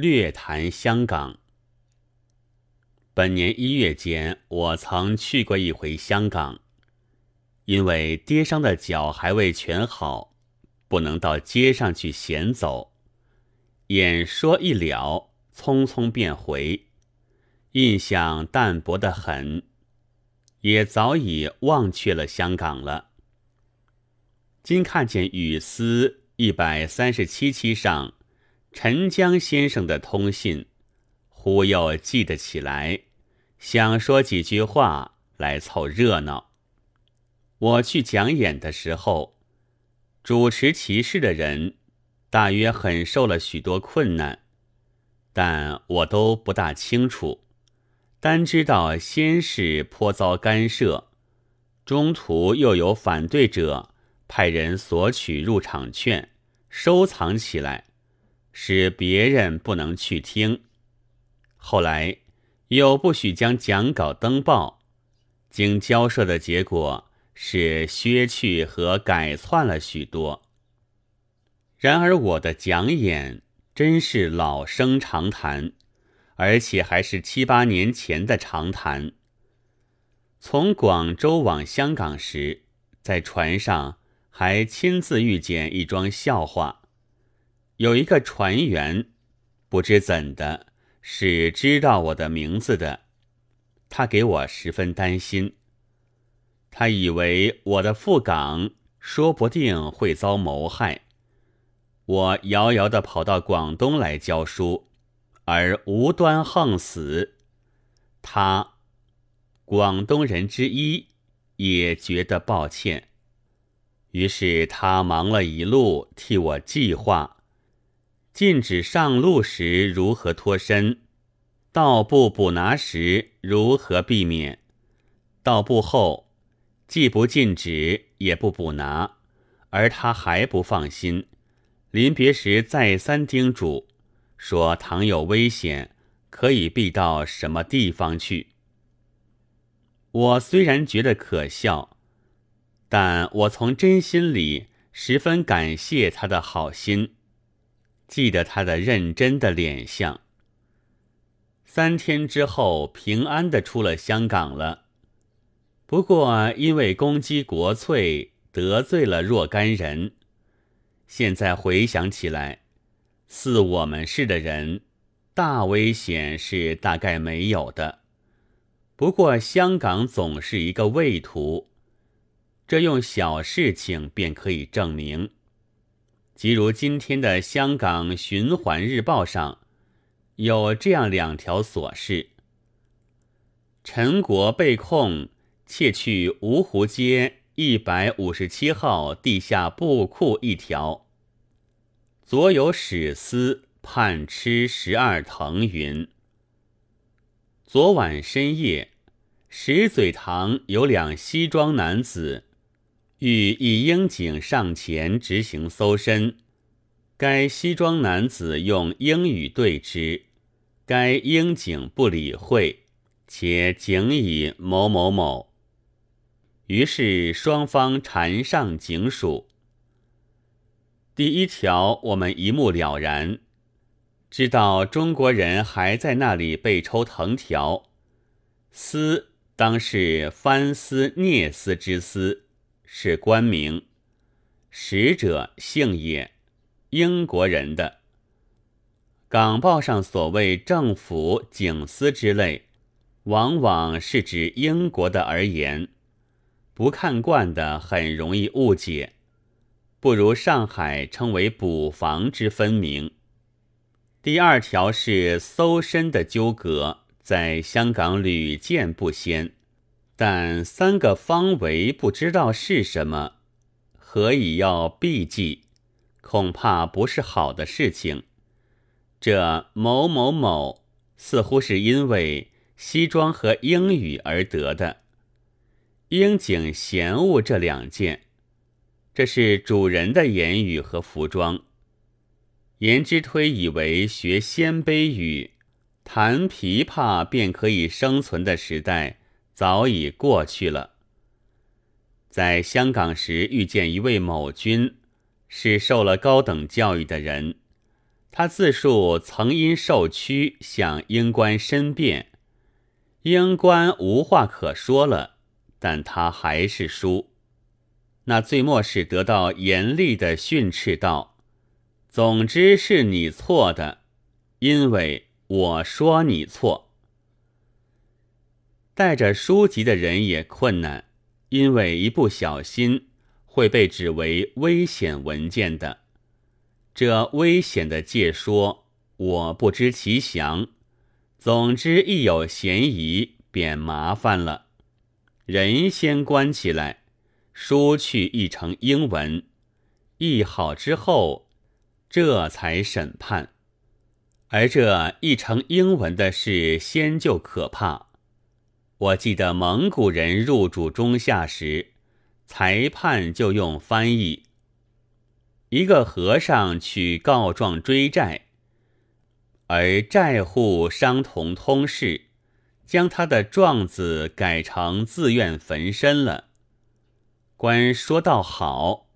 略谈香港。本年一月间，我曾去过一回香港，因为跌伤的脚还未全好，不能到街上去闲走。演说一了，匆匆便回，印象淡薄的很，也早已忘却了香港了。今看见《雨丝》一百三十七期上陈江先生的通信，忽又记得起来。想说几句话来凑热闹。我去讲演的时候，主持其事的人大约很受了许多困难，但我都不大清楚，单知道先是颇遭干涉，中途又有反对者派人索取入场券，收藏起来，使别人不能去听。后来。又不许将讲稿登报，经交涉的结果是削去和改窜了许多。然而我的讲演真是老生常谈，而且还是七八年前的常谈。从广州往香港时，在船上还亲自遇见一桩笑话，有一个船员不知怎的。是知道我的名字的，他给我十分担心。他以为我的赴港说不定会遭谋害，我遥遥的跑到广东来教书，而无端横死。他，广东人之一，也觉得抱歉，于是他忙了一路替我计划。禁止上路时如何脱身？到步捕拿时如何避免？到步后既不禁止，也不捕拿，而他还不放心。临别时再三叮嘱，说倘有危险，可以避到什么地方去。我虽然觉得可笑，但我从真心里十分感谢他的好心。记得他的认真的脸相。三天之后，平安的出了香港了。不过因为攻击国粹，得罪了若干人。现在回想起来，似我们市的人，大危险是大概没有的。不过香港总是一个畏途，这用小事情便可以证明。即如今天的《香港循环日报》上，有这样两条琐事：陈国被控窃去芜湖街一百五十七号地下布库一条，左有史司判吃十二藤云。昨晚深夜，石嘴塘有两西装男子。欲一英警上前执行搜身，该西装男子用英语对之，该英警不理会，且警以某某某。于是双方缠上警署。第一条我们一目了然，知道中国人还在那里被抽藤条，丝当是翻丝聂丝之丝。是官名，使者姓也，英国人的。港报上所谓政府警司之类，往往是指英国的而言，不看惯的很容易误解，不如上海称为捕房之分明。第二条是搜身的纠葛，在香港屡见不鲜。但三个方围不知道是什么，何以要避忌？恐怕不是好的事情。这某某某似乎是因为西装和英语而得的。英警嫌恶这两件，这是主人的言语和服装。言之推以为学鲜卑语、弹琵琶便可以生存的时代。早已过去了。在香港时遇见一位某君，是受了高等教育的人，他自述曾因受屈向英官申辩，英官无话可说了，但他还是输。那最末是得到严厉的训斥道：“总之是你错的，因为我说你错。”带着书籍的人也困难，因为一不小心会被指为危险文件的。这危险的借说，我不知其详。总之，一有嫌疑，便麻烦了。人先关起来，书去译成英文，译好之后，这才审判。而这译成英文的事，先就可怕。我记得蒙古人入主中夏时，裁判就用翻译。一个和尚去告状追债，而债户商同通事，将他的状子改成自愿焚身了。官说道好，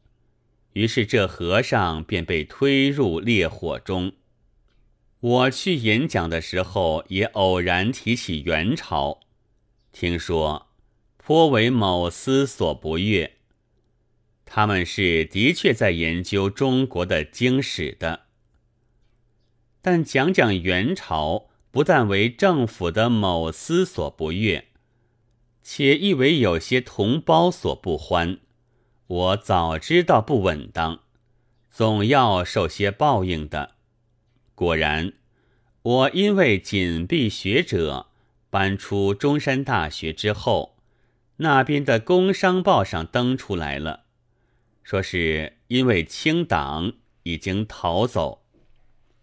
于是这和尚便被推入烈火中。我去演讲的时候，也偶然提起元朝，听说颇为某司所不悦。他们是的确在研究中国的经史的，但讲讲元朝，不但为政府的某司所不悦，且亦为有些同胞所不欢。我早知道不稳当，总要受些报应的。果然，我因为紧闭学者搬出中山大学之后，那边的《工商报》上登出来了。说是因为清党已经逃走，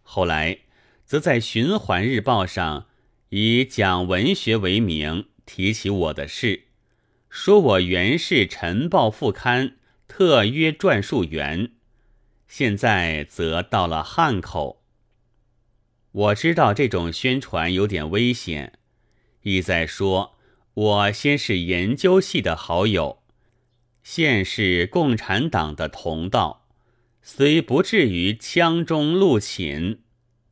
后来则在《循环日报》上以讲文学为名提起我的事，说我原是《晨报》副刊特约撰述员，现在则到了汉口。我知道这种宣传有点危险，意在说我先是研究系的好友。现是共产党的同道，虽不至于枪中戮寝，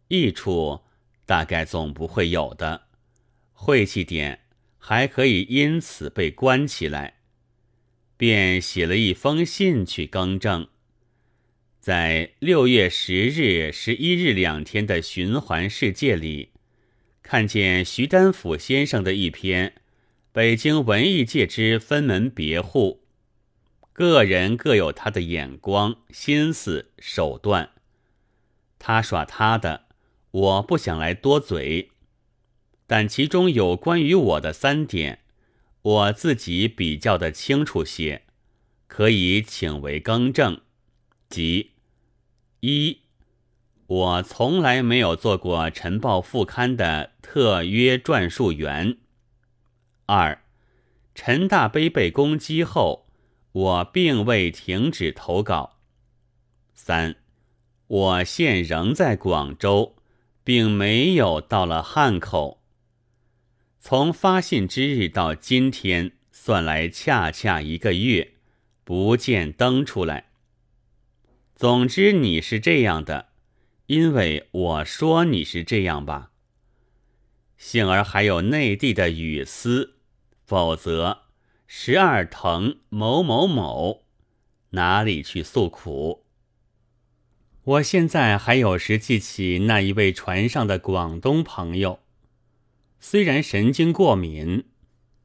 益处大概总不会有的。晦气点还可以因此被关起来，便写了一封信去更正。在六月十日、十一日两天的《循环世界》里，看见徐丹甫先生的一篇《北京文艺界之分门别户》。个人各有他的眼光、心思、手段，他耍他的，我不想来多嘴。但其中有关于我的三点，我自己比较的清楚些，可以请为更正。即一，我从来没有做过《晨报》副刊的特约撰述员；二，陈大悲被攻击后。我并未停止投稿。三，我现仍在广州，并没有到了汉口。从发信之日到今天算来，恰恰一个月，不见登出来。总之你是这样的，因为我说你是这样吧。幸而还有内地的雨丝，否则。十二藤某某某，哪里去诉苦？我现在还有时记起那一位船上的广东朋友，虽然神经过敏，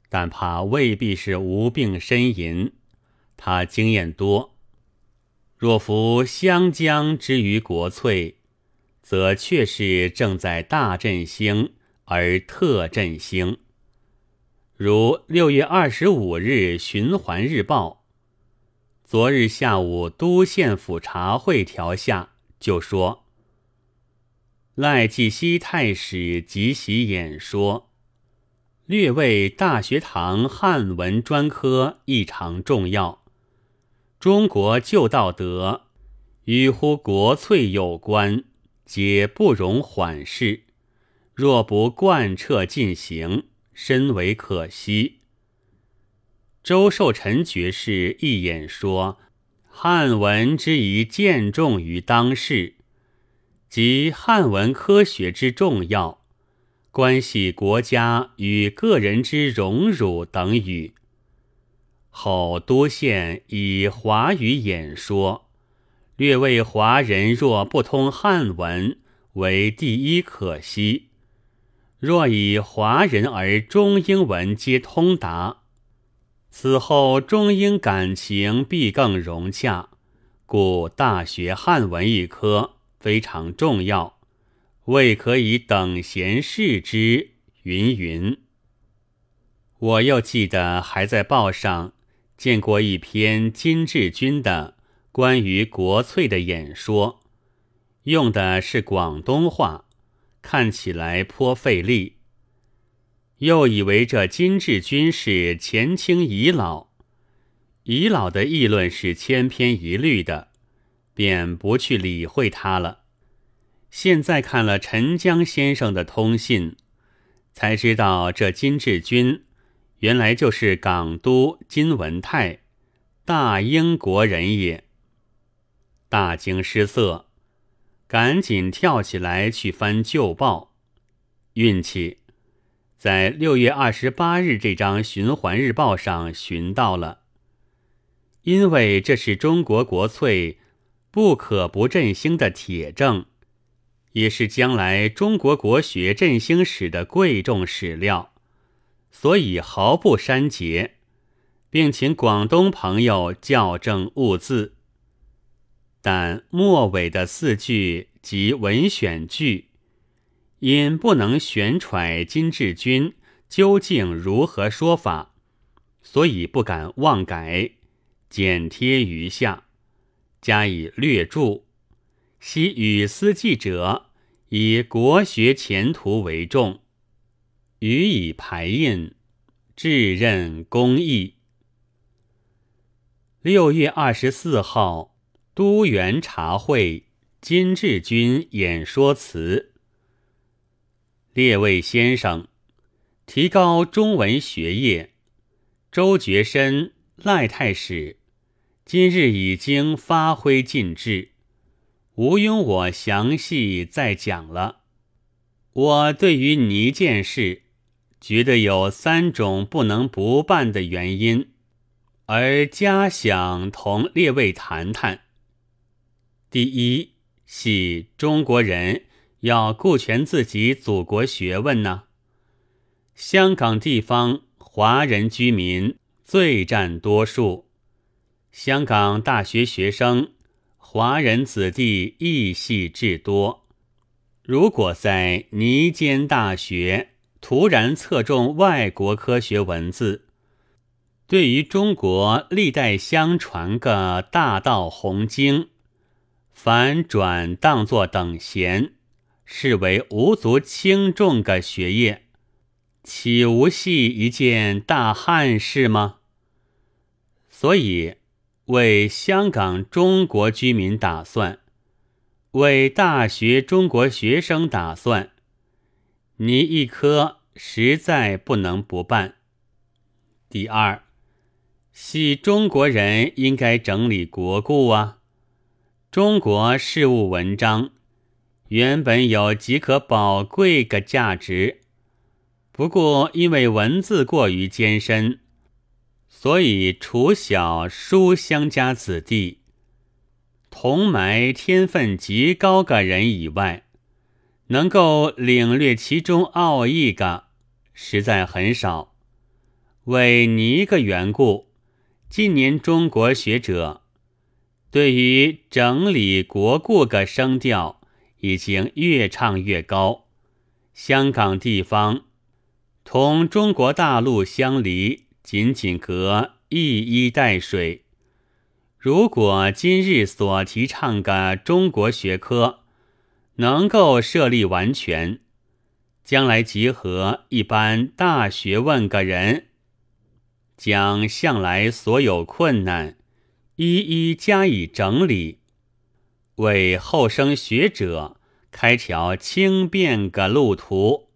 但怕未必是无病呻吟。他经验多，若服湘江之于国粹，则却是正在大振兴而特振兴。如六月二十五日《循环日报》，昨日下午都县府茶会调下，就说赖继熙太史即席演说，略为大学堂汉文专科异常重要。中国旧道德与乎国粹有关，皆不容缓视。若不贯彻进行，深为可惜。周寿臣爵士一演说，汉文之宜见重于当世，及汉文科学之重要，关系国家与个人之荣辱等语。后多县以华语演说，略为华人若不通汉文为第一可惜。若以华人而中英文皆通达，此后中英感情必更融洽，故大学汉文一科非常重要，未可以等闲视之。云云。我又记得还在报上见过一篇金志军的关于国粹的演说，用的是广东话。看起来颇费力，又以为这金志军是前清遗老，遗老的议论是千篇一律的，便不去理会他了。现在看了陈江先生的通信，才知道这金志军原来就是港督金文泰，大英国人也。大惊失色。赶紧跳起来去翻旧报，运气在六月二十八日这张循环日报上寻到了，因为这是中国国粹不可不振兴的铁证，也是将来中国国学振兴史的贵重史料，所以毫不删节，并请广东朋友校正误字。但末尾的四句及文选句，因不能选揣金志军究竟如何说法，所以不敢妄改，剪贴于下，加以略注。昔与思记者以国学前途为重，予以排印，致任公益。六月二十四号。都元茶会，金志军演说词。列位先生，提高中文学业，周觉深、赖太史今日已经发挥尽致，无庸我详细再讲了。我对于泥件事，觉得有三种不能不办的原因，而家想同列位谈谈。第一，系中国人要顾全自己祖国学问呢。香港地方华人居民最占多数，香港大学学生华人子弟亦系至多。如果在泥间大学突然侧重外国科学文字，对于中国历代相传个大道宏经。反转当作等闲，视为无足轻重个学业，岂无系一件大憾事吗？所以为香港中国居民打算，为大学中国学生打算，你一科实在不能不办。第二，系中国人应该整理国故啊。中国事物文章原本有极可宝贵个价值，不过因为文字过于艰深，所以除小书香家子弟、同埋天分极高个人以外，能够领略其中奥义个实在很少。为你一个缘故，近年中国学者。对于整理国故个声调，已经越唱越高。香港地方同中国大陆相离，仅仅隔一衣带水。如果今日所提倡个中国学科能够设立完全，将来集合一般大学问个人，将向来所有困难。一一加以整理，为后生学者开条轻便个路途，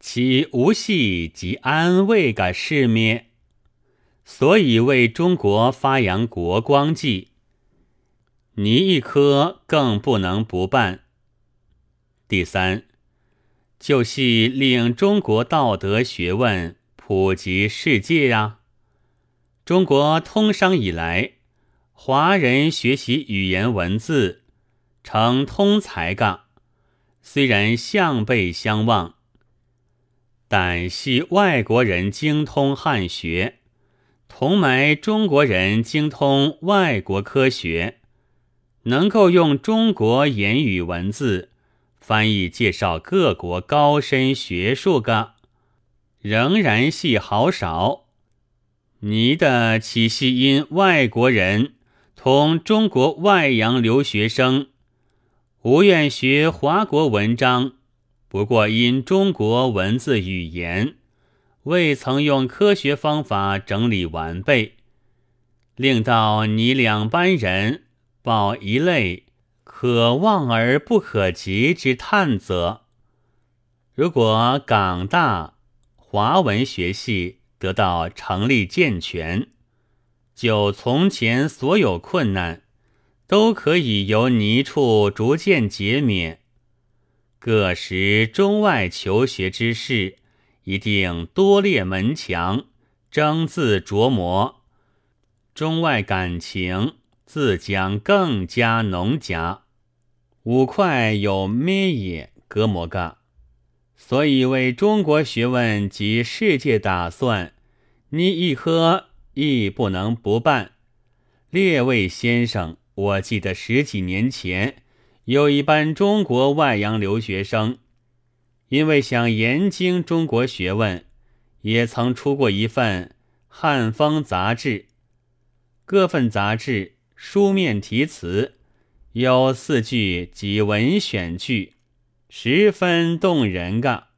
其无系及安慰个事灭。所以为中国发扬国光计，你一科更不能不办。第三，就系令中国道德学问普及世界呀。中国通商以来，华人学习语言文字，成通才噶。虽然相背相望，但系外国人精通汉学，同埋中国人精通外国科学，能够用中国言语文字翻译介绍各国高深学术个，仍然系好少。你的起系因外国人同中国外洋留学生？无愿学华国文章，不过因中国文字语言未曾用科学方法整理完备，令到你两班人抱一类可望而不可及之叹则。如果港大华文学系得到成立健全，就从前所有困难。都可以由泥处逐渐减免。各时中外求学之士，一定多列门墙，争自琢磨。中外感情自将更加浓加。五块有咩也隔膜个，所以为中国学问及世界打算，你一科亦不能不办。列位先生。我记得十几年前，有一班中国外洋留学生，因为想研精中国学问，也曾出过一份《汉方》杂志。各份杂志书面题词有四句及文选句，十分动人噶。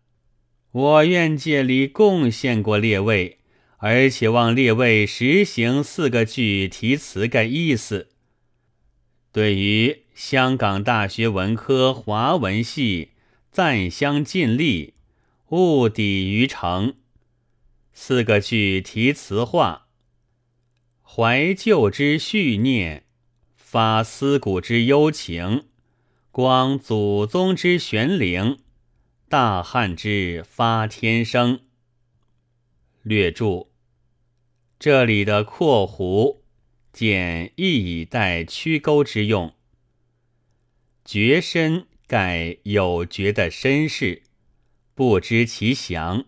我愿借力贡献过列位，而且望列位实行四个句题词个意思。对于香港大学文科华文系暂相尽力，勿抵于成。四个句题词话：怀旧之绪念，发思古之幽情，光祖宗之玄灵，大汉之发天生。略注：这里的括弧。见亦以待曲钩之用。绝身盖有绝的身世，不知其详。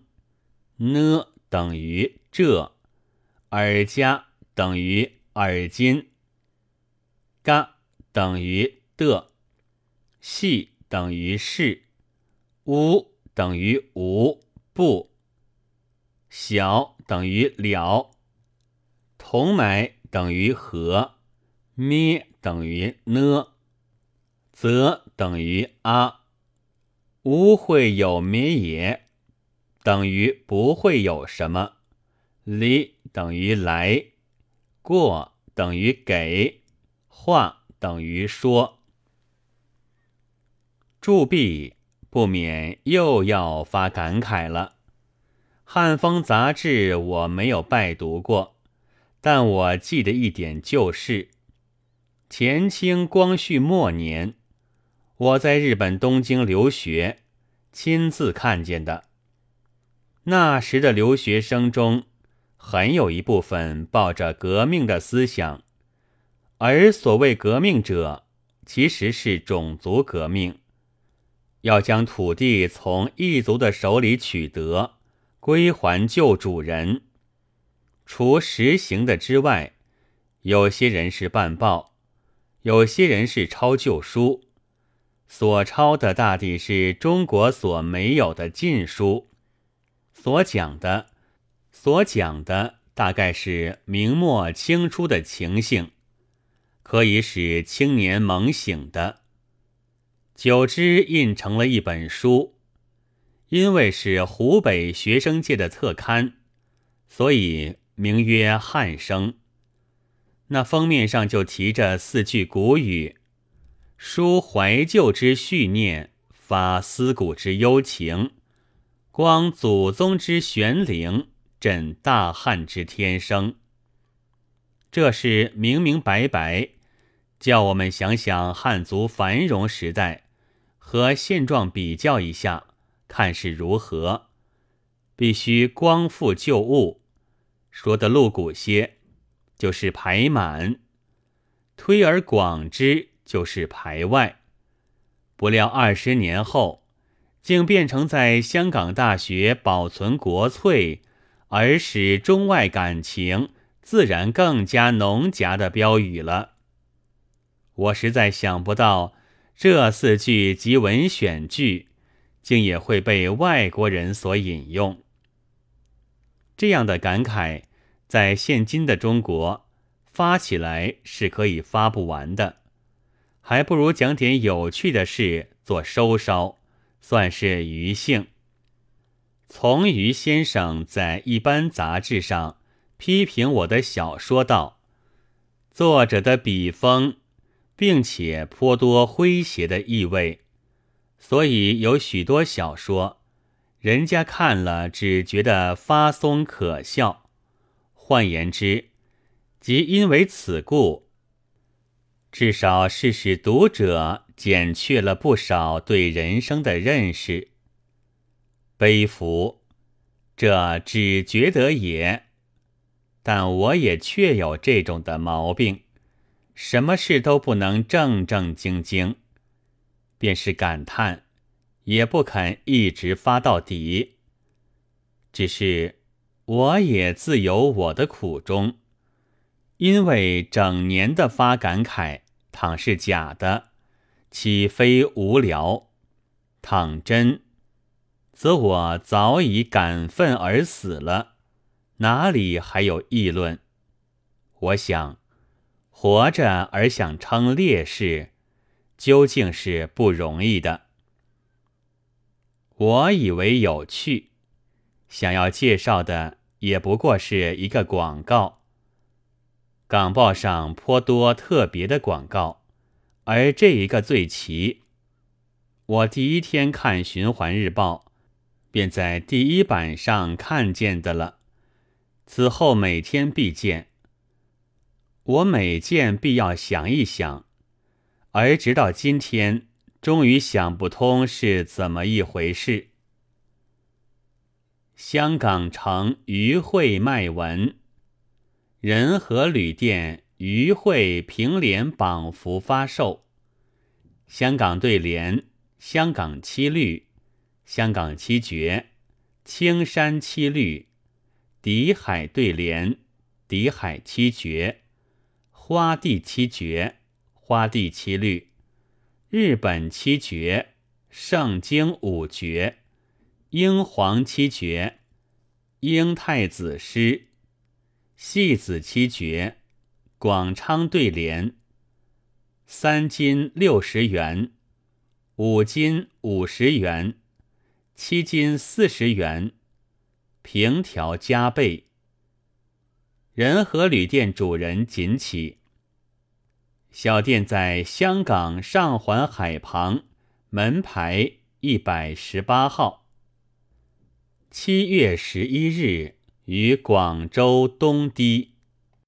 呢等于这，耳加等于耳今。嘎等于的，细等于是，无等于无不，小等于了，同埋。等于和，咩等于呢，则等于啊，无会有咩也，等于不会有什么，离等于来，过等于给，话等于说。铸币不免又要发感慨了，《汉风》杂志我没有拜读过。但我记得一点就是，前清光绪末年，我在日本东京留学，亲自看见的。那时的留学生中，很有一部分抱着革命的思想，而所谓革命者，其实是种族革命，要将土地从异族的手里取得，归还旧主人。除实行的之外，有些人是办报，有些人是抄旧书，所抄的大抵是中国所没有的禁书，所讲的，所讲的大概是明末清初的情形，可以使青年猛醒的。久之印成了一本书，因为是湖北学生界的特刊，所以。名曰《汉生》，那封面上就提着四句古语：“抒怀旧之绪念，发思古之幽情，光祖宗之玄灵，枕大汉之天生。”这是明明白白，叫我们想想汉族繁荣时代和现状比较一下，看是如何。必须光复旧物，说的露骨些，就是排满；推而广之，就是排外。不料二十年后，竟变成在香港大学保存国粹，而使中外感情自然更加浓夹的标语了。我实在想不到，这四句及文选句，竟也会被外国人所引用。这样的感慨，在现今的中国发起来是可以发不完的，还不如讲点有趣的事做收梢，算是余兴。从余先生在一般杂志上批评我的小说道：“作者的笔锋，并且颇多诙谐的意味，所以有许多小说。”人家看了只觉得发松可笑，换言之，即因为此故，至少是使读者减去了不少对人生的认识。悲服，这只觉得也，但我也确有这种的毛病，什么事都不能正正经经，便是感叹。也不肯一直发到底，只是我也自有我的苦衷，因为整年的发感慨，倘是假的，岂非无聊？倘真，则我早已感愤而死了，哪里还有议论？我想，活着而想称烈士，究竟是不容易的。我以为有趣，想要介绍的也不过是一个广告。港报上颇多特别的广告，而这一个最奇。我第一天看《循环日报》，便在第一版上看见的了。此后每天必见。我每件必要想一想，而直到今天。终于想不通是怎么一回事。香港城渔会卖文，仁和旅店渔会平联榜幅发售。香港对联：香港七律，香港七绝，青山七律；底海对联：底海七绝，花地七绝，花地七律。日本七绝，圣经五绝，英皇七绝，英太子诗，戏子七绝，广昌对联，三金六十元，五金五十元，七金四十元，平条加倍。仁和旅店主人锦起。小店在香港上环海旁，门牌一百十八号。七月十一日于广州东堤。